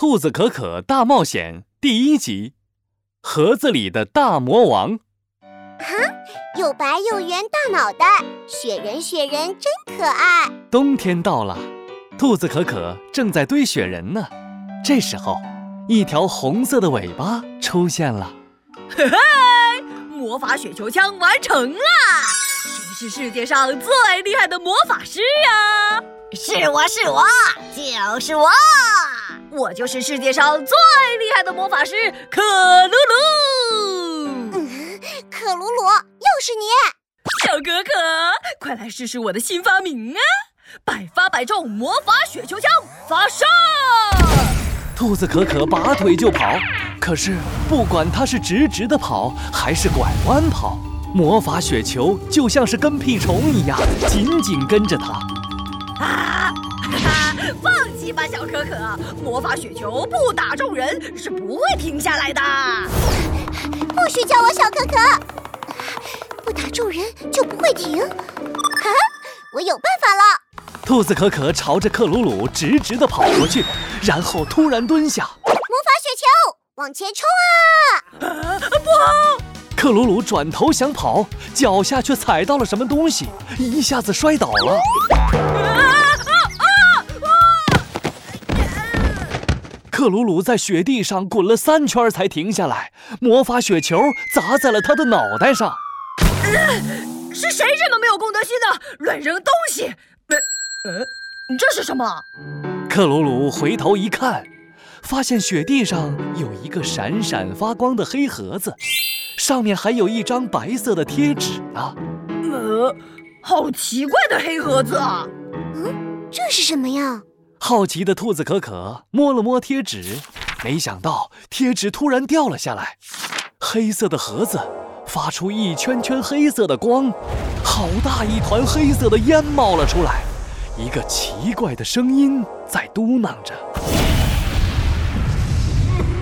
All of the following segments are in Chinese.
兔子可可大冒险》第一集：盒子里的大魔王。啊，又白又圆大脑袋，雪人雪人真可爱。冬天到了，兔子可可正在堆雪人呢。这时候，一条红色的尾巴出现了。嘿嘿，魔法雪球枪完成了！谁是世界上最厉害的魔法师呀？是我是我，就是我，我就是世界上最厉害的魔法师可鲁鲁。嗯，可鲁鲁，又是你！小可可，快来试试我的新发明啊！百发百中魔法雪球枪发射！兔子可可拔腿就跑，可是不管它是直直的跑还是拐弯跑，魔法雪球就像是跟屁虫一样，紧紧跟着它。吧，小可可，魔法雪球不打中人是不会停下来的。不许叫我小可可，不打中人就不会停。啊，我有办法了！兔子可可朝着克鲁鲁直直的跑过去，然后突然蹲下。魔法雪球，往前冲啊！不好！克鲁鲁转头想跑，脚下却踩到了什么东西，一下子摔倒了。克鲁鲁在雪地上滚了三圈才停下来，魔法雪球砸在了他的脑袋上。是谁这么没有公德心的，乱扔东西？呃，这是什么？克鲁鲁回头一看，发现雪地上有一个闪闪发光的黑盒子，上面还有一张白色的贴纸呢。呃，好奇怪的黑盒子啊！嗯，这是什么呀？好奇的兔子可可摸了摸贴纸，没想到贴纸突然掉了下来，黑色的盒子发出一圈圈黑色的光，好大一团黑色的烟冒了出来。一个奇怪的声音在嘟囔着：“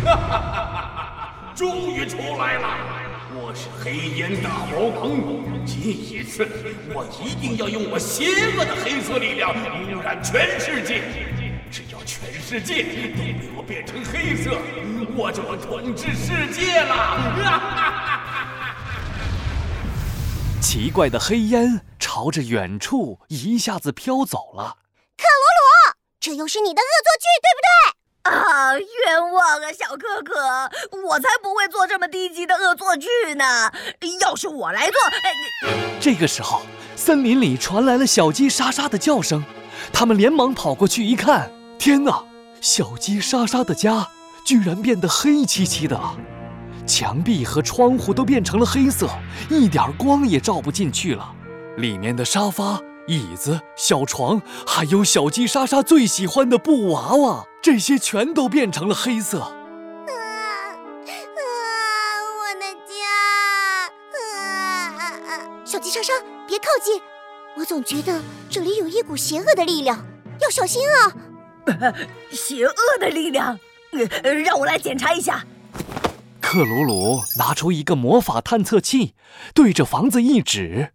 哈哈哈哈哈！终于出来了！我是黑烟大魔王，这一次我一定要用我邪恶的黑色力量污染全世界。只要全世界都被我变成黑色，我就统治世界了！”哈哈哈哈哈！奇怪的黑烟。朝着远处一下子飘走了。克鲁鲁，这又是你的恶作剧，对不对？冤枉啊，小可可，我才不会做这么低级的恶作剧呢！要是我来做……这个时候，森林里传来了小鸡莎莎的叫声，他们连忙跑过去一看，天哪！小鸡莎莎的家居然变得黑漆漆的了，墙壁和窗户都变成了黑色，一点光也照不进去了。里面的沙发、椅子、小床，还有小鸡莎莎最喜欢的布娃娃，这些全都变成了黑色。啊啊！我的家！啊！小鸡莎莎，别靠近！我总觉得这里有一股邪恶的力量，要小心啊！邪恶的力量，让我来检查一下。克鲁鲁拿出一个魔法探测器，对着房子一指。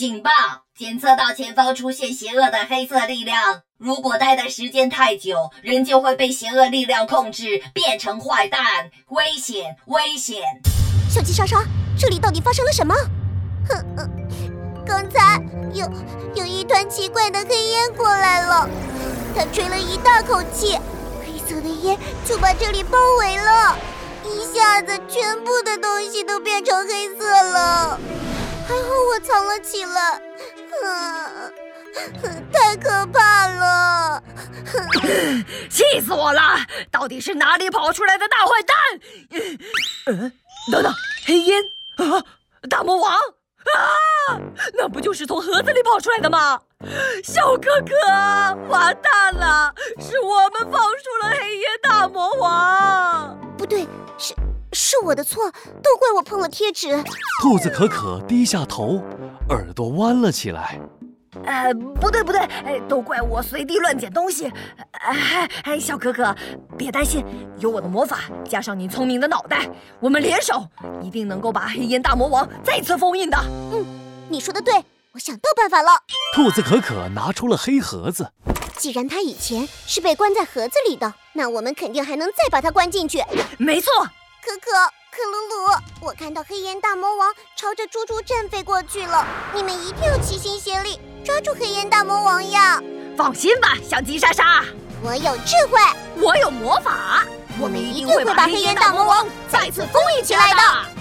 警报！检测到前方出现邪恶的黑色力量。如果待的时间太久，人就会被邪恶力量控制，变成坏蛋。危险！危险！小鸡莎莎，这里到底发生了什么？哼，刚才有有一团奇怪的黑烟过来了，它吹了一大口气，黑色的烟就把这里包围了，一下子全部的东西都变成黑色了。还好我藏了起来，太可怕了！气死我了！到底是哪里跑出来的大坏蛋？嗯，等等，黑烟啊，大魔王啊，那不就是从盒子里跑出来的吗？小哥哥，完蛋了，是我们放出了黑烟大魔王。不对，是。是我的错，都怪我碰了贴纸。兔子可可低下头，耳朵弯了起来。呃，不对不对，都怪我随地乱捡东西。哎，小可可，别担心，有我的魔法，加上你聪明的脑袋，我们联手一定能够把黑烟大魔王再次封印的。嗯，你说的对，我想到办法了。兔子可可拿出了黑盒子，既然他以前是被关在盒子里的，那我们肯定还能再把他关进去。没错，可可、克鲁鲁，我看到黑岩大魔王朝着猪猪镇飞过去了，你们一定要齐心协力抓住黑岩大魔王呀！放心吧，小吉莎莎，我有智慧，我有魔法，我们一定会把黑岩大魔王再次封印起来的。